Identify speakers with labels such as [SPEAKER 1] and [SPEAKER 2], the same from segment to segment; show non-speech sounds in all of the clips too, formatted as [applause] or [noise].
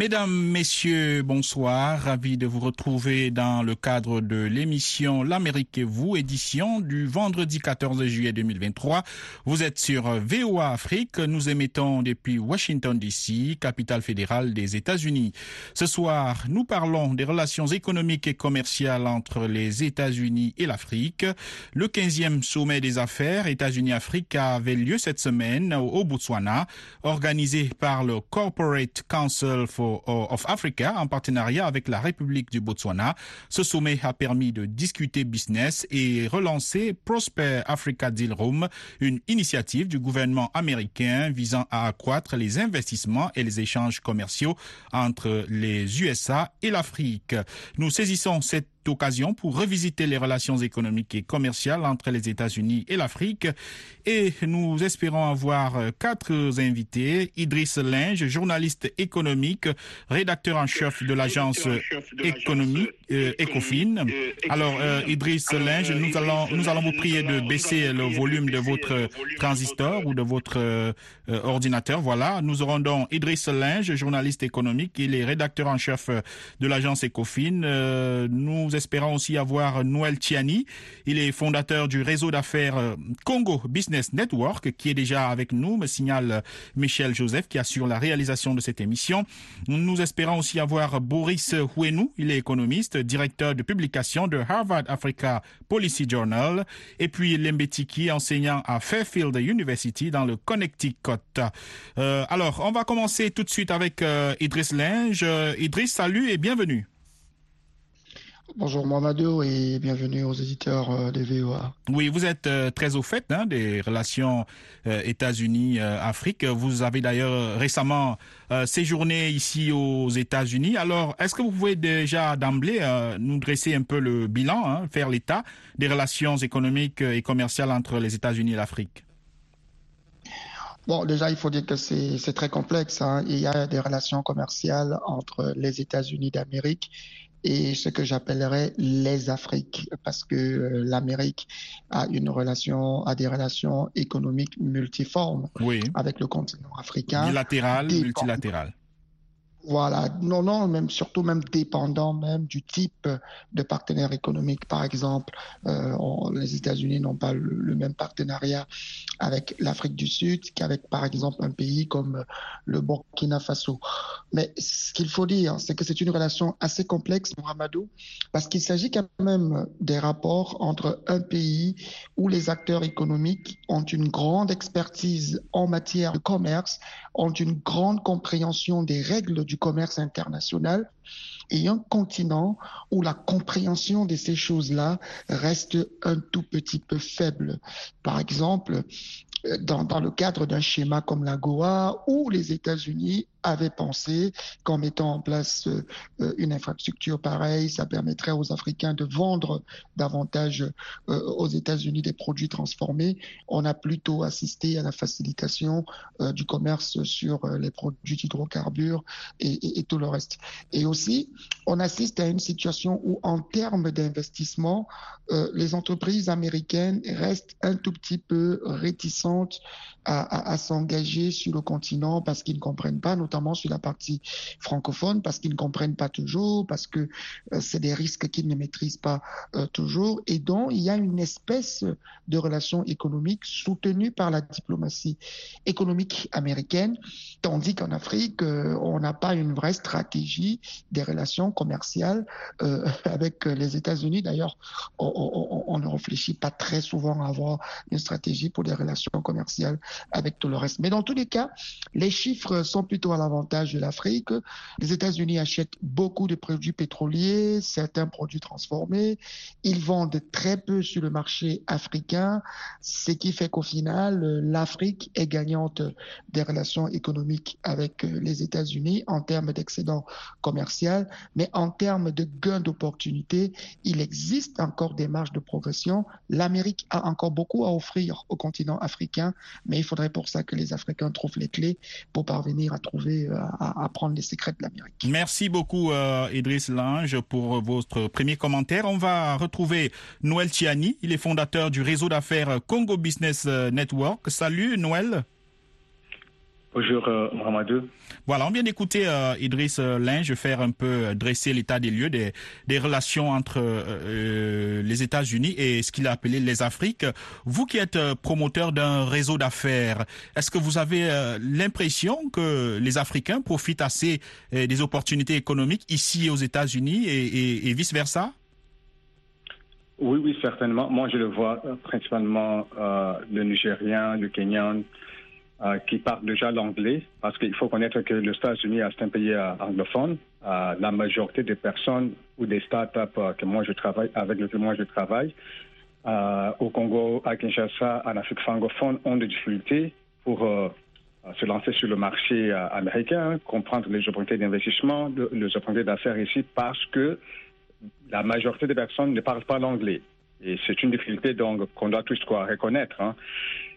[SPEAKER 1] Mesdames, Messieurs, bonsoir. Ravi de vous retrouver dans le cadre de l'émission L'Amérique et vous, édition du vendredi 14 juillet 2023. Vous êtes sur VOA Afrique. Nous émettons depuis Washington DC, capitale fédérale des États-Unis. Ce soir, nous parlons des relations économiques et commerciales entre les États-Unis et l'Afrique. Le 15e sommet des affaires États-Unis-Afrique avait lieu cette semaine au Botswana, organisé par le Corporate Council for of Africa en partenariat avec la République du Botswana. Ce sommet a permis de discuter business et relancer Prosper Africa Deal Room, une initiative du gouvernement américain visant à accroître les investissements et les échanges commerciaux entre les USA et l'Afrique. Nous saisissons cette occasion pour revisiter les relations économiques et commerciales entre les États-Unis et l'Afrique. Et nous espérons avoir quatre invités. Idriss Linge, journaliste économique, rédacteur en chef de l'agence économique euh, Ecofin. Alors, euh, Idriss Linge, nous allons, nous allons vous prier de baisser le volume de votre transistor ou de votre euh, ordinateur. Voilà, nous aurons donc Idriss Linge, journaliste économique. Il est rédacteur en chef de l'agence Ecofin. Euh, nous espérons aussi avoir Noël Tiani. Il est fondateur du réseau d'affaires Congo Business Network, qui est déjà avec nous, me signale Michel Joseph, qui assure la réalisation de cette émission. Nous espérons aussi avoir Boris Houenou. Il est économiste, directeur de publication de Harvard Africa Policy Journal. Et puis Lembetiki, enseignant à Fairfield University dans le Connecticut. Euh, alors, on va commencer tout de suite avec euh, Idriss Linge. Euh, Idriss, salut et bienvenue.
[SPEAKER 2] Bonjour Mohamedou et bienvenue aux éditeurs euh, des VOA.
[SPEAKER 1] Oui, vous êtes euh, très au fait hein, des relations euh, États-Unis-Afrique. Vous avez d'ailleurs récemment séjourné ici aux États-Unis. Alors, est-ce que vous pouvez déjà d'emblée nous dresser un peu le bilan, hein, faire l'état des relations économiques et commerciales entre les États-Unis et l'Afrique?
[SPEAKER 2] Bon, déjà, il faut dire que c'est très complexe. Hein. Il y a des relations commerciales entre les États-Unis d'Amérique et ce que j'appellerais les Afriques, parce que euh, l'Amérique a une relation, a des relations économiques multiformes
[SPEAKER 1] oui.
[SPEAKER 2] avec le continent africain.
[SPEAKER 1] Bilatéral, multilatéral.
[SPEAKER 2] Voilà, non, non, même surtout même dépendant même du type de partenaire économique. Par exemple, euh, on, les États-Unis n'ont pas le, le, même partenariat avec l'Afrique du Sud qu'avec, par exemple, un pays comme le Burkina Faso. Mais ce qu'il faut dire, c'est que c'est une relation assez complexe, Mohamedou, parce qu'il s'agit quand même des rapports entre un pays où les acteurs économiques ont une grande expertise en matière de commerce, ont une grande compréhension des règles du commerce international et un continent où la compréhension de ces choses-là reste un tout petit peu faible. Par exemple, dans, dans le cadre d'un schéma comme la Goa, où les États-Unis avaient pensé qu'en mettant en place euh, une infrastructure pareille, ça permettrait aux Africains de vendre davantage euh, aux États-Unis des produits transformés. On a plutôt assisté à la facilitation euh, du commerce sur les produits d'hydrocarbures et, tout le reste. Et aussi, on assiste à une situation où, en termes d'investissement, les entreprises américaines restent un tout petit peu réticentes à, à, s'engager sur le continent parce qu'ils ne comprennent pas, notamment sur la partie francophone, parce qu'ils ne comprennent pas toujours, parce que euh, c'est des risques qu'ils ne maîtrisent pas euh, toujours, et donc il y a une espèce de relation économique soutenue par la diplomatie économique américaine, tandis qu'en Afrique, euh, on n'a pas une vraie stratégie des relations commerciales [laughs] avec les États-Unis. D'ailleurs, on, ne réfléchit pas très souvent à avoir une stratégie pour des relations commerciales avec tout le reste. Mais dans tous les cas, les chiffres sont plutôt l'avantage de l'Afrique. Les États-Unis achètent beaucoup de produits pétroliers, certains produits transformés. Ils vendent très peu sur le marché africain, ce qui fait qu'au final, l'Afrique est gagnante des relations économiques avec les États-Unis en termes d'excédent commercial, mais en termes de gains d'opportunités, il existe encore des marges de progression. L'Amérique a encore beaucoup à offrir au continent africain, mais il faudrait pour ça que les Africains trouvent les clés pour parvenir à trouver, euh, à, à prendre les secrets de l'Amérique.
[SPEAKER 1] Merci beaucoup, euh, Idriss Lange, pour votre premier commentaire. On va retrouver Noël Tiani. Il est fondateur du réseau d'affaires Congo Business Network. Salut, Noël.
[SPEAKER 3] Bonjour euh, Mohamedou.
[SPEAKER 1] Voilà, on vient d'écouter euh, Idriss euh, Linge faire un peu euh, dresser l'état des lieux des, des relations entre euh, les États-Unis et ce qu'il a appelé les Afriques. Vous qui êtes promoteur d'un réseau d'affaires, est-ce que vous avez l'impression que les Africains profitent assez des opportunités économiques ici aux États-Unis et, et, et vice-versa?
[SPEAKER 3] Oui, oui, certainement. Moi, je le vois principalement le Nigérien, le Kenyan, euh, qui parlent déjà l'anglais, parce qu'il faut connaître que les États-Unis, c'est un pays euh, anglophone. Euh, la majorité des personnes ou des startups que moi je travaille, avec lesquelles moi je travaille, au Congo, à Kinshasa, en Afrique francophone, ont des difficultés pour se lancer sur le marché américain, comprendre les opportunités d'investissement, les opportunités d'affaires ici, parce que la majorité des personnes ne parlent pas l'anglais. Et c'est une difficulté donc qu'on doit tous reconnaître. Hein.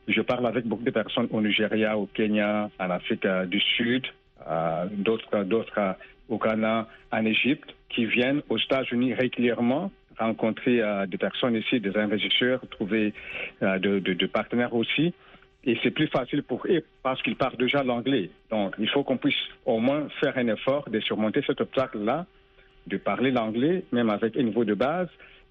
[SPEAKER 3] Je parle avec beaucoup de personnes au Nigeria, au Kenya, en Afrique du Sud, euh, d'autres, euh, au Ghana, en Égypte, qui viennent aux États-Unis régulièrement rencontrer euh, des personnes ici, des investisseurs, trouver euh, de, de, partenaires aussi. Et c'est plus facile pour eux parce qu'ils parlent déjà l'anglais. Donc, il faut qu'on puisse au moins faire un effort de surmonter cet obstacle-là, de parler l'anglais, même avec un niveau de base,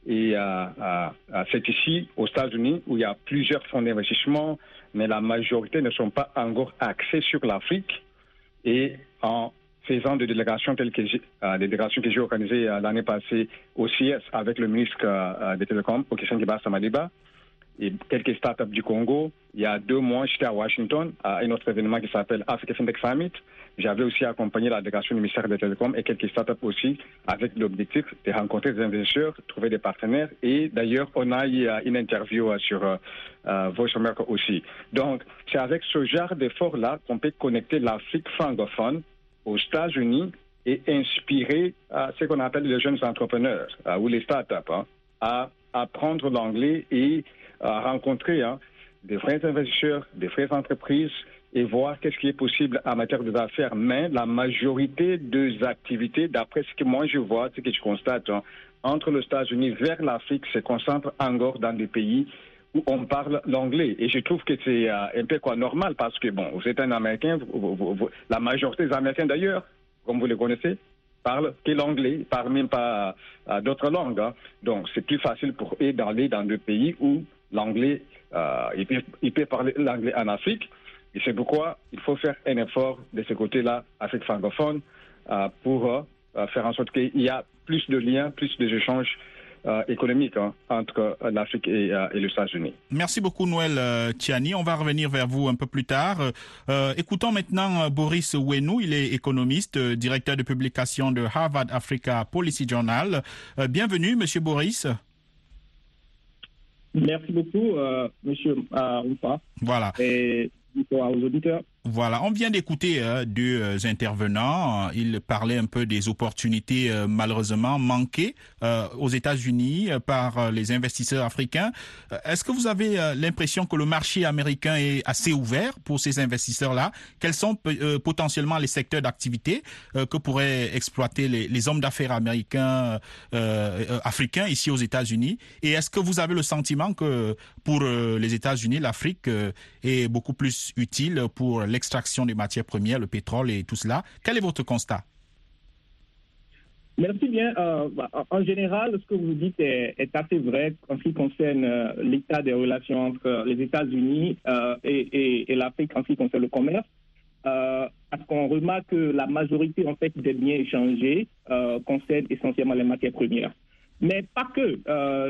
[SPEAKER 3] et euh, euh, c'est ici, aux États-Unis, où il y a plusieurs fonds d'investissement, mais la majorité ne sont pas encore axés sur l'Afrique. Et en faisant des délégations telles que euh, délégations que j'ai organisées euh, l'année passée au CS avec le ministre euh, des Télécoms, Okeshan Giba Samadiba, et quelques startups du Congo. Il y a deux mois, j'étais à Washington à un autre événement qui s'appelle Africa FinTech Summit. J'avais aussi accompagné la délégation du ministère des Télécoms et quelques startups aussi avec l'objectif de rencontrer des investisseurs, trouver des partenaires. Et d'ailleurs, on a eu une interview sur euh, Voice America aussi. Donc, c'est avec ce genre d'effort-là qu'on peut connecter l'Afrique francophone aux États-Unis et inspirer euh, ce qu'on appelle les jeunes entrepreneurs euh, ou les startups hein, à apprendre l'anglais et à rencontrer hein, des vrais investisseurs, des vraies entreprises et voir qu'est-ce qui est possible en matière d'affaires. Mais la majorité des activités, d'après ce que moi je vois, ce que je constate, hein, entre les États-Unis vers l'Afrique se concentre encore dans des pays où on parle l'anglais. Et je trouve que c'est euh, un peu quoi normal parce que, bon, vous êtes un Américain, la majorité des Américains d'ailleurs, comme vous le connaissez, parlent que l'anglais, parlent même pas euh, d'autres langues. Hein. Donc c'est plus facile pour eux d'aller dans des pays où l'anglais, euh, ils, peuvent, ils parler l'anglais en Afrique. Et c'est pourquoi il faut faire un effort de ce côté-là, Afrique francophone, euh, pour euh, faire en sorte qu'il y a plus de liens, plus d'échanges euh, économiques hein, entre l'Afrique et, euh, et, les États-Unis.
[SPEAKER 1] Merci beaucoup, Noël euh, Tiani. On va revenir vers vous un peu plus tard. écoutons maintenant Boris Wenou. Il est économiste, directeur de publication de Harvard Africa Policy Journal. bienvenue, Monsieur Boris.
[SPEAKER 4] Merci beaucoup, Monsieur Oupa.
[SPEAKER 1] Voilà.
[SPEAKER 4] Et aux auditeurs.
[SPEAKER 1] Voilà, on vient d'écouter euh, deux euh, intervenants. Ils parlaient un peu des opportunités euh, malheureusement manquées aux États-Unis par les investisseurs africains. Est-ce que vous avez l'impression que le marché américain est assez ouvert pour ces investisseurs-là? Quels sont potentiellement les secteurs d'activité que pourraient exploiter les, les hommes d'affaires américains, africains ici aux États-Unis? Et est-ce que vous avez le sentiment que pour les États-Unis, l'Afrique est beaucoup plus utile pour l'extraction des matières premières, le pétrole et tout cela. Quel est votre constat?
[SPEAKER 4] Merci bien. Euh, en général, ce que vous dites est, assez vrai en ce qui concerne euh, l'état des relations entre les États-Unis euh, et, l'Afrique en ce qui concerne le commerce. Parce qu'on remarque que la majorité en fait des biens échangés concernent essentiellement les matières premières. Mais pas que.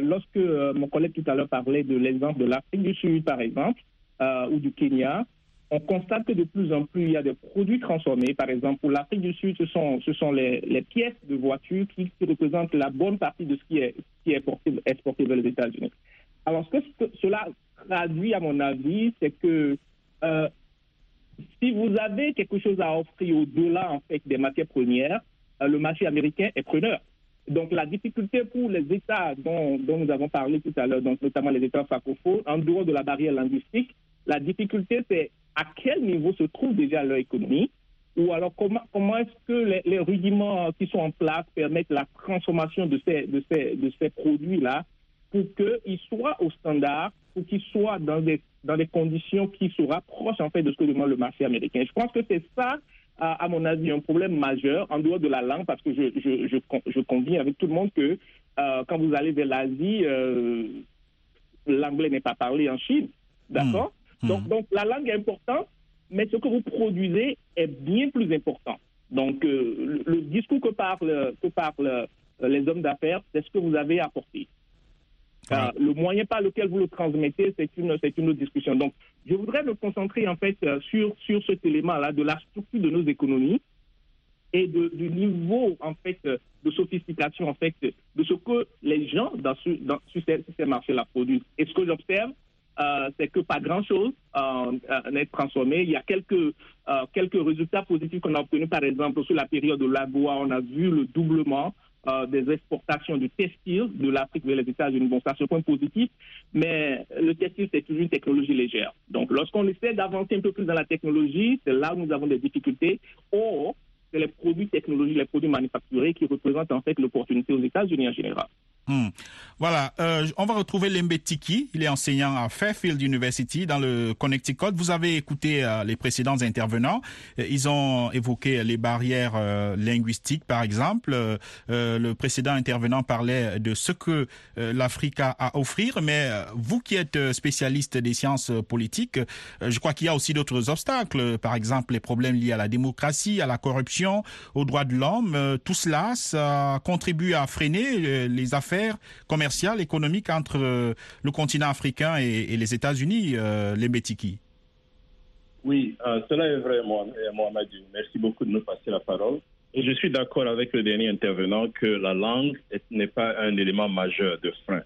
[SPEAKER 4] Lorsque mon collègue tout à l'heure parlait de l'exemple de l'Afrique du Sud, par exemple, ou du Kenya, on constate que de plus en plus, il y a des produits transformés. Par exemple, pour l'Afrique du Sud, ce sont, ce sont les, pièces de voitures qui, représentent la bonne partie de ce qui est, qui est exporté, vers les États-Unis. Alors, ce que cela traduit, à mon avis, c'est que euh, si vous avez quelque chose à offrir au-delà en fait, des matières premières, euh, le marché américain est preneur. Donc la difficulté pour les États dont, dont nous avons parlé tout à l'heure, notamment les États francophones, en dehors de la barrière linguistique, la difficulté c'est à quel niveau se trouve déjà leur économie, ou alors comment, comment est-ce que les, rudiments qui sont en place permettent la transformation de ces, de ces, de ces produits-là pour qu'ils soient au standard, pour qu'ils soient dans des, dans des conditions qui se rapprochent en fait de ce que demande le marché américain. Je pense que c'est ça à, mon avis, un problème majeur en dehors de la langue, parce que je, je, je, je conviens avec tout le monde que euh, quand vous allez vers l'Asie, euh, l'anglais n'est pas parlé en Chine. D'accord?
[SPEAKER 1] Mmh.
[SPEAKER 4] Donc, donc, la langue est importante, mais ce que vous produisez est bien plus important. Donc, euh, le, le, discours que parlent, que parlent les hommes d'affaires, c'est ce que vous avez apporté. Euh, le moyen par lequel vous le transmettez, c'est une, c'est une autre discussion. Donc, je voudrais me concentrer en fait euh, sur, sur cet élément-là de la structure de nos économies et de, du niveau en fait de sophistication en fait de ce que les gens dans, ce, dans sur ces, ces marchés-là produisent. Et ce que j'observe, euh, c'est que pas grand-chose euh, n'est transformé. Il y a quelques, euh, quelques résultats positifs qu'on a obtenus, par exemple, sur la période de l'Agua, on a vu le doublement euh, des exportations de textiles de l'Afrique vers les États-Unis. Bon, ça c'est un point positif, mais le textile, c'est toujours une technologie légère. Donc, lorsqu'on essaie d'avancer un peu plus dans la technologie, c'est là où nous avons des difficultés. Or, c'est les produits technologiques, les produits manufacturés qui représentent en fait l'opportunité aux États-Unis en général.
[SPEAKER 1] Hmm. Voilà, euh, on va retrouver Lembe Tiki, il est enseignant à Fairfield University dans le Connecticut. Vous avez écouté euh, les précédents intervenants, ils ont évoqué les barrières euh, linguistiques par exemple. Euh, le précédent intervenant parlait de ce que l'Afrique a à offrir, mais vous qui êtes spécialiste des sciences politiques, je crois qu'il y a aussi d'autres obstacles, par exemple les problèmes liés à la démocratie, à la corruption, aux droits de l'homme. tout cela, ça contribue à freiner les affaires commerciales, économiques entre euh, le continent africain et, les États-Unis, euh, les Bétiki
[SPEAKER 5] Oui, euh, cela est vrai, Mohamed. Merci beaucoup de nous passer la parole. Et je suis d'accord avec le dernier intervenant que la langue n'est pas un élément majeur de frein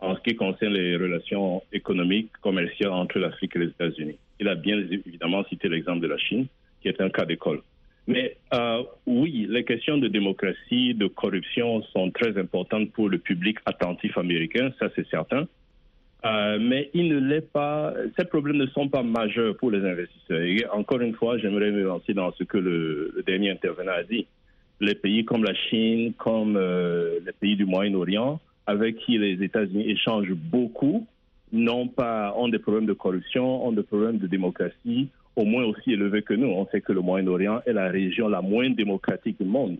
[SPEAKER 5] en ce qui concerne les relations économiques, commerciales entre l'Afrique et les États-Unis. Il a bien évidemment cité l'exemple de la Chine, qui est un cas d'école. Mais euh, oui, les questions de démocratie, de corruption sont très importantes pour le public attentif américain, ça c'est certain. Euh, mais il ne l'est pas. Ces problèmes ne sont pas majeurs pour les investisseurs. Encore une fois, j'aimerais me lancer dans ce que le, le, dernier intervenant a dit. Les pays comme la Chine, comme euh, les pays du Moyen-Orient, avec qui les États-Unis échangent beaucoup, n'ont pas ont des problèmes de corruption, ont des problèmes de démocratie, au moins aussi élevé que nous. On sait que le Moyen-Orient est la région la moins démocratique du monde.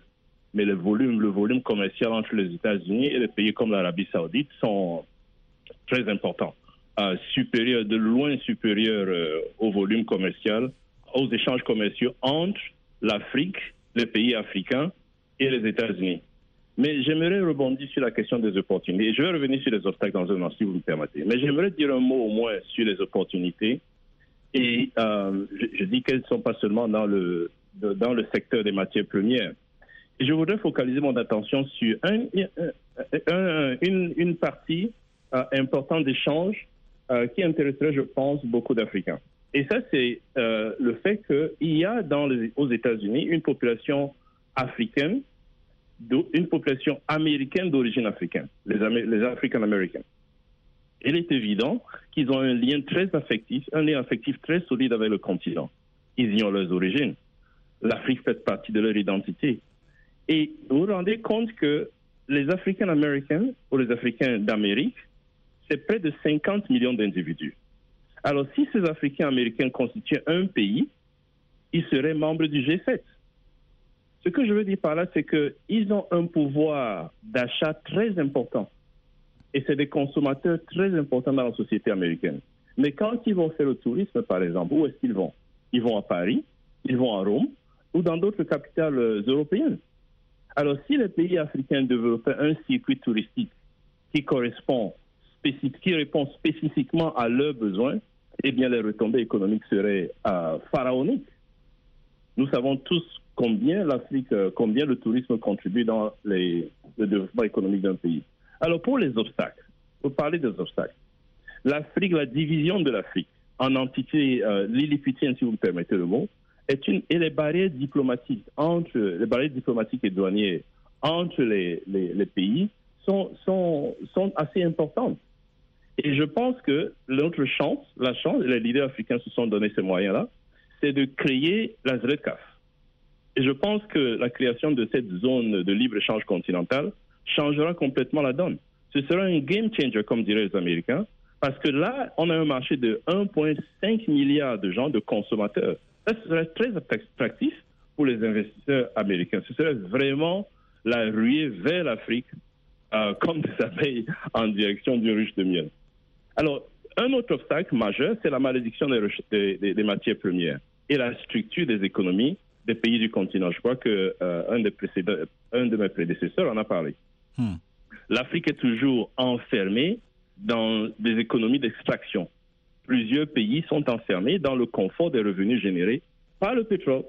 [SPEAKER 5] Mais le volume, le volume commercial entre les États-Unis et les pays comme l'Arabie saoudite sont très importants, euh, supérieurs, de loin supérieurs euh, au volume commercial, aux échanges commerciaux entre l'Afrique, les pays africains et les États-Unis. Mais j'aimerais rebondir sur la question des opportunités. Je vais revenir sur les obstacles dans un instant, si vous me permettez. Mais j'aimerais dire un mot au moins sur les opportunités et euh, je, dis qu'elles ne sont pas seulement dans le, dans le secteur des matières premières. Je voudrais focaliser mon attention sur un, un, une, une, partie euh, importante d'échange euh, qui intéresserait, je pense, beaucoup d'Africains. Et ça, c'est euh, le fait qu'il y a dans les, aux États-Unis une population africaine, une population américaine d'origine africaine, les, les Africains-Américains il est évident qu'ils ont un lien très affectif, un lien affectif très solide avec le continent. Ils y ont leurs origines. L'Afrique fait partie de leur identité. Et vous vous rendez compte que les Africains américains ou les Africains d'Amérique, c'est près de 50 millions d'individus. Alors, si ces Africains américains constituaient un pays, ils seraient membres du G7. Ce que je veux dire par là, c'est qu'ils ont un pouvoir d'achat très important et c'est des consommateurs très importants dans la société américaine. Mais quand ils vont faire le tourisme, par exemple, où est-ce qu'ils vont? Ils vont à Paris, ils vont à Rome ou dans d'autres capitales européennes. Alors, si les pays africains développaient un circuit touristique qui correspond, qui répond spécifiquement à leurs besoins eh bien les retombées économiques seraient euh, pharaoniques. Nous savons tous combien l'Afrique, euh, combien le tourisme contribue dans les, le développement économique d'un pays. Alors pour les obstacles, pour parler des obstacles, l'Afrique, la division de l'Afrique en entités euh, lilliputiennes, si vous me permettez le mot, est une, et les barrières diplomatiques entre les barrières diplomatiques et douanières entre les, pays sont, sont, sont assez importantes. Et je pense que notre chance, la chance, les leaders africains se sont donné ces moyens-là, c'est de créer la ZLECAF. Et je pense que la création de cette zone de libre-échange continental changera complètement la donne. Ce sera un game changer, comme diraient les Américains, parce que là, on a un marché de 1,5 milliard de gens, de consommateurs. Ça serait très attractif pour les investisseurs américains. Ce serait vraiment la ruée vers l'Afrique, euh, comme des abeilles en direction du ruche de miel. Alors, un autre obstacle majeur, c'est la malédiction des, matières premières et la structure des économies des pays du continent. Je crois que euh, un, de mes prédécesseurs en a parlé. Hmm. L'Afrique est toujours enfermée dans des économies d'extraction. Plusieurs pays sont enfermés dans le confort des revenus générés par le pétrole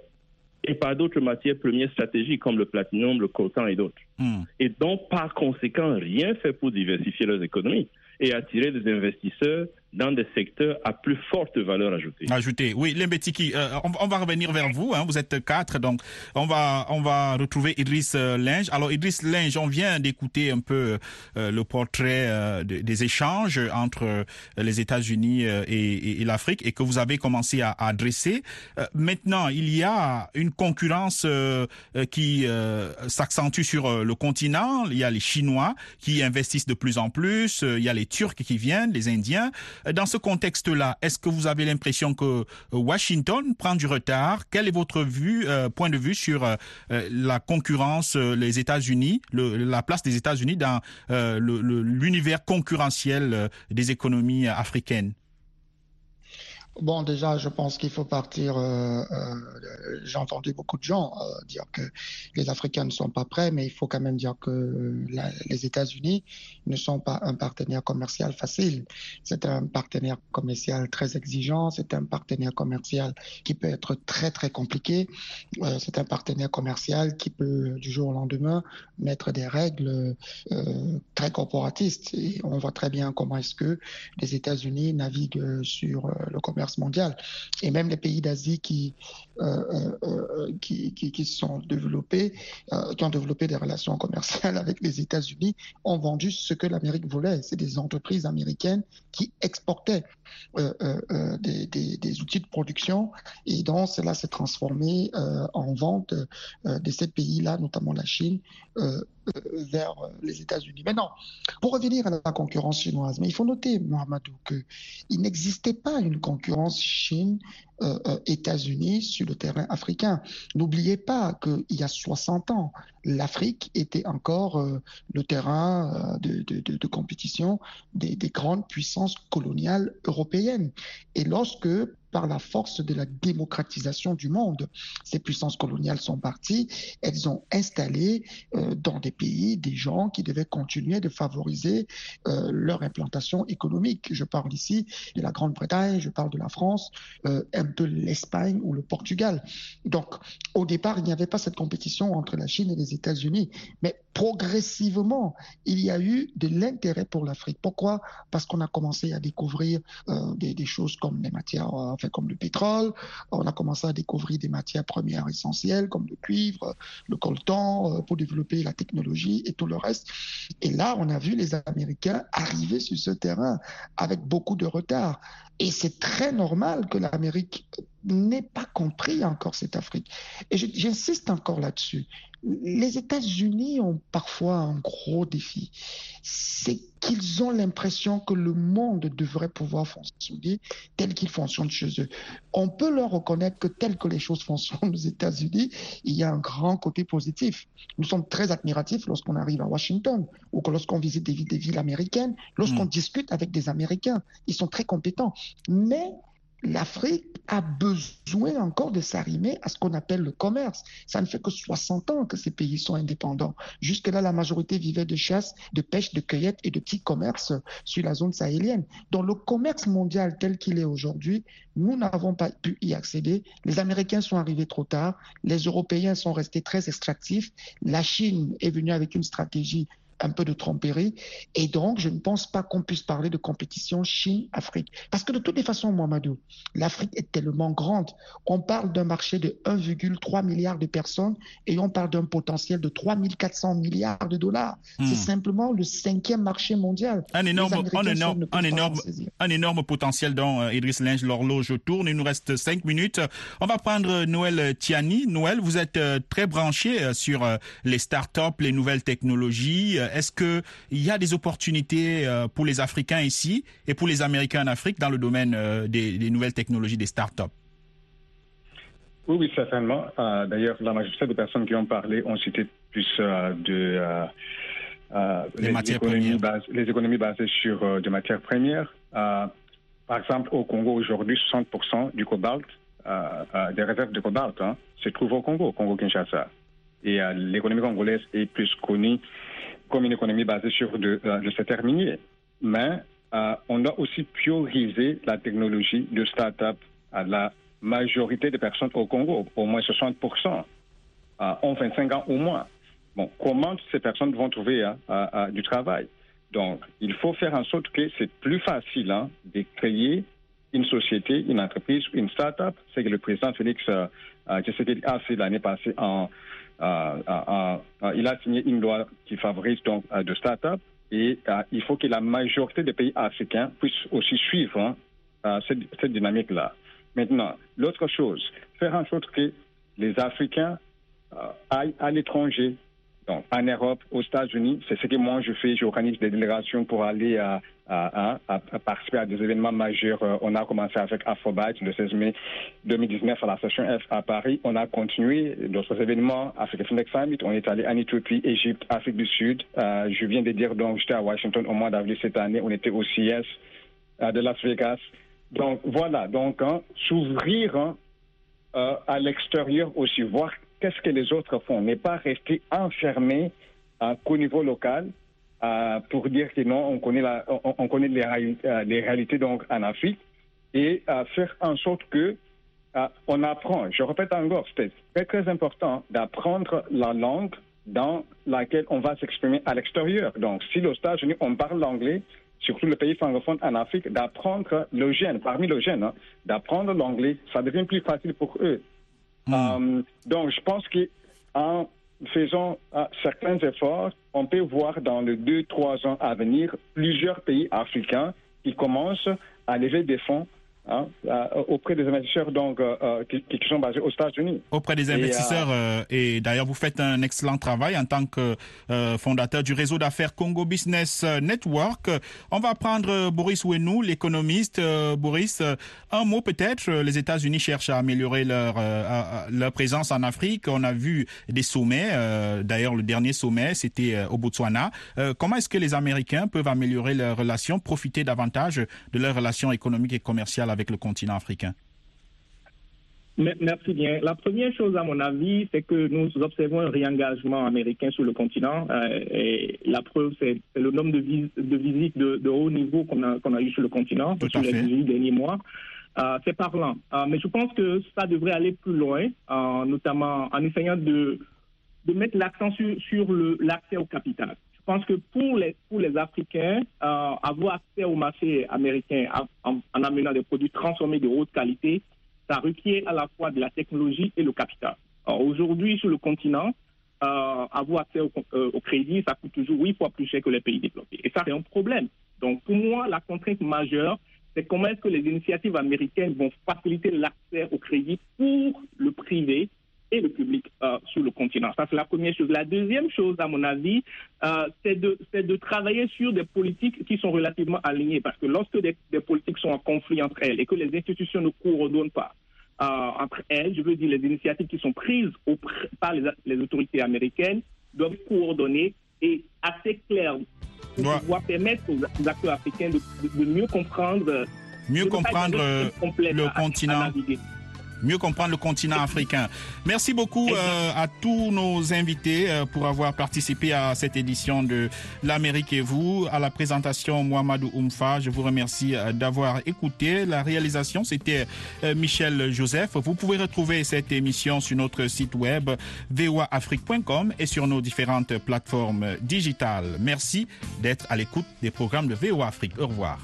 [SPEAKER 5] et par d'autres matières premières stratégiques comme le platinum, le coltan et d'autres. Hmm. Et donc, par conséquent, rien fait pour diversifier leurs économies et attirer des investisseurs dans des secteurs à plus forte valeur ajoutée.
[SPEAKER 1] Ajoutée, oui. Lembetiki, euh, on, va revenir vers vous. Hein, vous êtes quatre, donc on va on va retrouver Idriss euh, Linge. Alors Idriss Linge, on vient d'écouter un peu euh, le portrait euh, de, des échanges entre euh, les États-Unis et, et, l'Afrique et que vous avez commencé à, à adresser. maintenant, il y a une concurrence qui s'accentue sur le continent. Il y a les Chinois qui investissent de plus en plus. il y a les Turcs qui viennent, les Indiens. Dans ce contexte-là, est-ce que vous avez l'impression que Washington prend du retard? Quel est votre euh, point de vue sur euh, la concurrence, euh, les États-Unis, la place des États-Unis dans l'univers concurrentiel des économies africaines?
[SPEAKER 2] Bon, déjà, je pense qu'il faut partir. Euh, euh, J'ai entendu beaucoup de gens euh, dire que les Africains ne sont pas prêts, mais il faut quand même dire que les États-Unis ne sont pas un partenaire commercial facile. C'est un partenaire commercial très exigeant. C'est un partenaire commercial qui peut être très très compliqué. C'est un partenaire commercial qui peut du jour au lendemain mettre des règles très corporatistes. Et on voit très bien comment est-ce que les États-Unis naviguent sur le commerce mondial. Et même les pays d'Asie qui, euh, euh, qui, qui, qui, sont développés, euh, qui ont développé des relations commerciales avec les États-Unis, ont vendu ce que l'Amérique voulait. C'est des entreprises américaines qui exportaient des, des, des, outils de production et donc cela s'est transformé en vente de ces pays-là, notamment la Chine, vers les États-Unis. Maintenant, pour revenir à la concurrence chinoise, mais il faut noter, Mohamedou, qu'il n'existait pas une concurrence Chine euh, États-Unis sur le terrain africain. N'oubliez pas qu'il y a 60 ans, l'Afrique était encore euh, le terrain euh, de, compétition des, des grandes puissances coloniales européennes. Et lorsque par la force de la démocratisation du monde. Ces puissances coloniales sont parties, elles ont installé euh, dans des pays des gens qui devaient continuer de favoriser euh, leur implantation économique. Je parle ici de la Grande-Bretagne, je parle de la France, euh, un peu l'Espagne ou le Portugal. Donc, au départ, il n'y avait pas cette compétition entre la Chine et les États-Unis, mais progressivement, il y a eu de l'intérêt pour l'Afrique. Pourquoi? Parce qu'on a commencé à découvrir des, choses comme les matières, comme le pétrole. On a commencé à découvrir des matières premières essentielles comme le cuivre, le coltan, euh, pour développer la technologie et tout le reste. Et là, on a vu les Américains arriver sur ce terrain avec beaucoup de retard. Et c'est très normal que l'Amérique n'ait pas compris encore cette Afrique. Et j'insiste encore là-dessus. Les États-Unis ont parfois un gros défi. C'est qu'ils ont l'impression que le monde devrait pouvoir fonctionner tel qu'il fonctionne chez eux. On peut leur reconnaître que tel que les choses fonctionnent aux États-Unis, il y a un grand côté positif. Nous sommes très admiratifs lorsqu'on arrive à Washington ou que lorsqu'on visite des villes, des villes américaines, lorsqu'on mmh. discute avec des Américains. Ils sont très compétents. Mais l'Afrique a besoin encore de s'arrimer à ce qu'on appelle le commerce. Ça ne fait que 60 ans que ces pays sont indépendants. Jusque-là, la majorité vivait de chasse, de pêche, de cueillette et de petits commerces sur la zone sahélienne. Dans le commerce mondial tel qu'il est aujourd'hui, nous n'avons pas pu y accéder. Les Américains sont arrivés trop tard. Les Européens sont restés très extractifs. La Chine est venue avec une stratégie un peu de tromperie. Et donc, je ne pense pas qu'on puisse parler de compétition Chine-Afrique. Parce que de toutes les façons, Mohamedou, l'Afrique est tellement grande. On parle d'un marché de 1,3 milliard de personnes et on parle d'un potentiel de 3 400 milliards de dollars.
[SPEAKER 1] Hmm.
[SPEAKER 2] C'est simplement le cinquième marché mondial.
[SPEAKER 1] Un énorme, un énorme, un énorme, un énorme potentiel dont euh, Idriss Linge, l'horloge tourne. Il nous reste cinq minutes. On va prendre Noël Tiani. Noël, vous êtes euh, très branché euh, sur euh, les startups, les nouvelles technologies. Est-ce que il y a des opportunités euh, pour les Africains ici et pour les Américains en Afrique dans le domaine euh, des, des nouvelles technologies, des startups?
[SPEAKER 3] Oui, oui, certainement. Euh, D'ailleurs, la majorité des personnes qui ont parlé ont cité plus euh, de euh,
[SPEAKER 1] Les matières
[SPEAKER 3] économies les économies basées sur des matières premières. Par exemple, au Congo aujourd'hui, 60% du cobalt, des réserves de cobalt, hein, se trouvent au Congo, au Congo-Kinshasa. Et l'économie congolaise est plus connue comme une économie basée sur de, euh, terres miniers. Mais euh, on doit aussi prioriser la technologie de start-up à la majorité des personnes au Congo, au moins 60%, euh, ont 25 ans au moins. Bon, comment ces personnes vont trouver euh, euh, du travail? Donc, il faut faire en sorte que c'est plus facile hein, de créer une société, une entreprise, une start-up. C'est que le président Félix euh, a fait l'année passée en, il a signé une loi qui favorise donc euh, de start-up et euh, il faut que la majorité des pays africains puissent aussi suivre hein, euh, cette, cette dynamique-là. Maintenant, l'autre chose, faire en sorte que les Africains euh, aillent à l'étranger, donc en Europe, aux États-Unis, c'est ce que moi je fais. J'organise des délégations pour aller à, à- participer à des événements majeurs. Euh, On a commencé avec Afrobyte le 16 mai 2019 à la station F à Paris. On a continué d'autres événements, Africa Fintech Summit. On est allé en Éthiopie, Égypte, Afrique du Sud. Euh, je viens de dire donc j'étais à Washington au mois d'avril cette année. On était au CES euh, de Las Vegas. Donc voilà, donc hein, s'ouvrir hein, à l'extérieur aussi, voir qu'est-ce que les autres font, ne pas rester enfermé euh, qu'au niveau local euh, pour dire que non, on connaît, la, on, on connaît les, euh, les réalités donc en Afrique et euh, faire en sorte que euh, on apprend. Je répète encore, c'est très très important d'apprendre la langue dans laquelle on va s'exprimer à l'extérieur. Donc, si aux États-Unis on parle l'anglais, surtout les pays francophones en Afrique, d'apprendre le jeune, parmi les jeunes, hein, d'apprendre l'anglais, ça devient plus facile pour eux. Euh, donc, je pense que en faisant euh, certains efforts, on peut voir dans les deux, trois ans à venir plusieurs pays africains qui commencent à lever des fonds hein, euh, auprès des investisseurs donc, euh, euh, qui, qui sont basés aux États-Unis.
[SPEAKER 1] auprès des
[SPEAKER 3] Et, euh,
[SPEAKER 1] investisseurs. Et, d'ailleurs, vous faites un excellent travail en tant que euh, fondateur du réseau d'affaires Congo Business Network. On va prendre Boris Ouenou, l'économiste. Boris, un mot peut-être. Les États-Unis cherchent à améliorer leur, leur présence en Afrique. On a vu des sommets. D'ailleurs, le dernier sommet, c'était au Botswana. Comment est-ce que les Américains peuvent améliorer leurs relations, profiter davantage de leurs relations économiques et commerciales avec le continent africain
[SPEAKER 4] Me- Merci bien. La première chose, à mon avis, c'est que nous observons un réengagement américain sur le continent. euh, et la preuve, c'est le nombre de, vis- de visites de, de haut niveau qu'on a, a eu sur le continent
[SPEAKER 1] Tout
[SPEAKER 4] sur les
[SPEAKER 1] fait.
[SPEAKER 4] 18 derniers mois. Euh, c'est parlant. Euh, mais je pense que ça devrait aller plus loin, notamment en essayant de, de mettre l'accent sur, sur l'accès au capital. Je pense que pour les, Africains, euh, avoir accès au marché américain en, en- en amenant des produits transformés de haute qualité, ça requiert à la fois de la technologie et le capital. Aujourd'hui, sur le continent, euh, avoir accès au, euh, au crédit, ça coûte toujours huit fois plus cher que les pays développés. Et ça, c'est un problème. Donc, pour moi, la contrainte majeure, c'est comment est-ce que les initiatives américaines vont faciliter l'accès au crédit pour le privé et le public euh, sur le continent. Ça, c'est la première chose. La deuxième chose, à mon avis, euh, c'est de, de travailler sur des politiques qui sont relativement alignées. Parce que lorsque des, des politiques sont en conflit entre elles et que les institutions ne coordonnent pas euh, entre elles, je veux dire les initiatives qui sont prises par les, les autorités américaines doivent coordonner et assez claires pour
[SPEAKER 1] Ouais.
[SPEAKER 4] pouvoir permettre aux, acteurs africains de, de- de mieux comprendre
[SPEAKER 1] mieux comprendre euh, le
[SPEAKER 4] à- à
[SPEAKER 1] continent. Mieux comprendre le continent africain. Merci beaucoup euh, à tous nos invités euh, pour avoir participé à cette édition de L'Amérique et vous. À la présentation, Mohamedou Oumfa, je vous remercie euh, d'avoir écouté. La réalisation, c'était euh, Michel Joseph. Vous pouvez retrouver cette émission sur notre site web voaafrique.com et sur nos différentes plateformes digitales. Merci d'être à l'écoute des programmes de VOA Afrique. Au revoir.